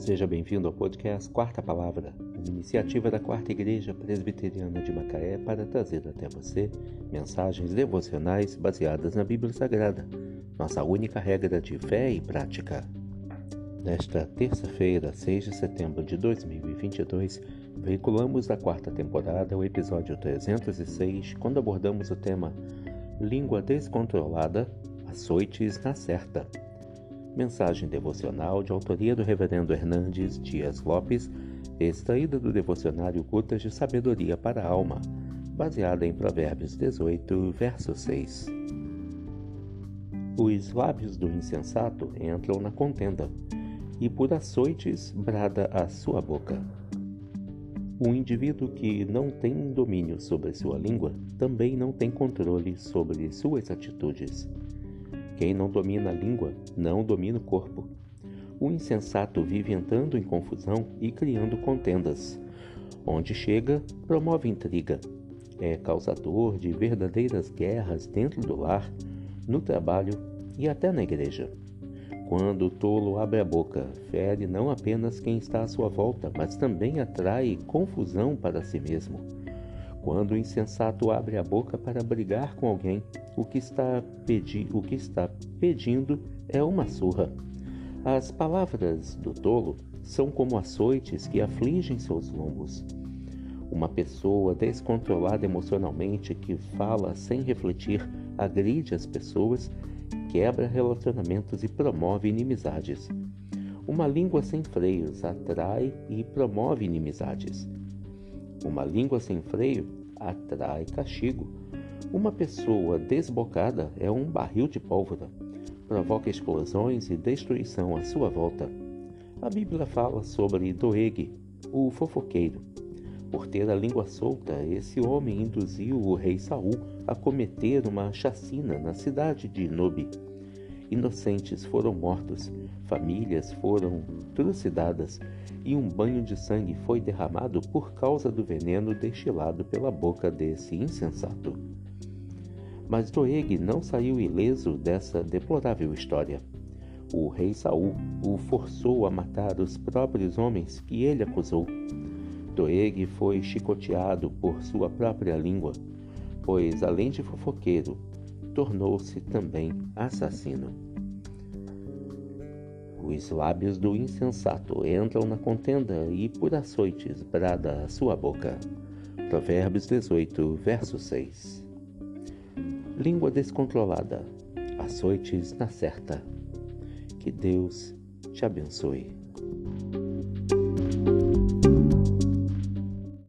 Seja bem-vindo ao podcast Quarta Palavra, uma iniciativa da Quarta Igreja Presbiteriana de Macaé para trazer até você mensagens devocionais baseadas na Bíblia Sagrada, nossa única regra de fé e prática. Nesta terça-feira, 6 de setembro de 2022, veiculamos da quarta temporada o episódio 306, quando abordamos o tema Língua Descontrolada, Açoites na Certa. Mensagem devocional de autoria do Reverendo Hernandes Dias Lopes, extraída do devocionário Gotas de Sabedoria para a Alma, baseada em Provérbios 18, verso 6. Os lábios do insensato entram na contenda, e por açoites brada a sua boca. O indivíduo que não tem domínio sobre sua língua também não tem controle sobre suas atitudes. Quem não domina a língua não domina o corpo. O insensato vive entrando em confusão e criando contendas. Onde chega, promove intriga. É causador de verdadeiras guerras dentro do lar, no trabalho e até na igreja. Quando o tolo abre a boca, fere não apenas quem está à sua volta, mas também atrai confusão para si mesmo. Quando o insensato abre a boca para brigar com alguém, o que está, pedi o que está pedindo é uma surra. As palavras do tolo são como açoites que afligem seus lombos. Uma pessoa descontrolada emocionalmente que fala sem refletir agride as pessoas, quebra relacionamentos e promove inimizades. Uma língua sem freios atrai e promove inimizades. Uma língua sem freio atrai castigo. Uma pessoa desbocada é um barril de pólvora. Provoca explosões e destruição à sua volta. A Bíblia fala sobre Doeg, o fofoqueiro. Por ter a língua solta, esse homem induziu o rei Saul a cometer uma chacina na cidade de Nobi. Inocentes foram mortos, famílias foram trucidadas e um banho de sangue foi derramado por causa do veneno destilado pela boca desse insensato. Mas Doeg não saiu ileso dessa deplorável história. O rei Saul o forçou a matar os próprios homens que ele acusou. Doeg foi chicoteado por sua própria língua, pois, além de fofoqueiro, tornou-se também assassino. Os lábios do insensato entram na contenda e por açoites brada a sua boca. Provérbios 18, verso 6. Língua descontrolada, açoites na certa. Que Deus te abençoe.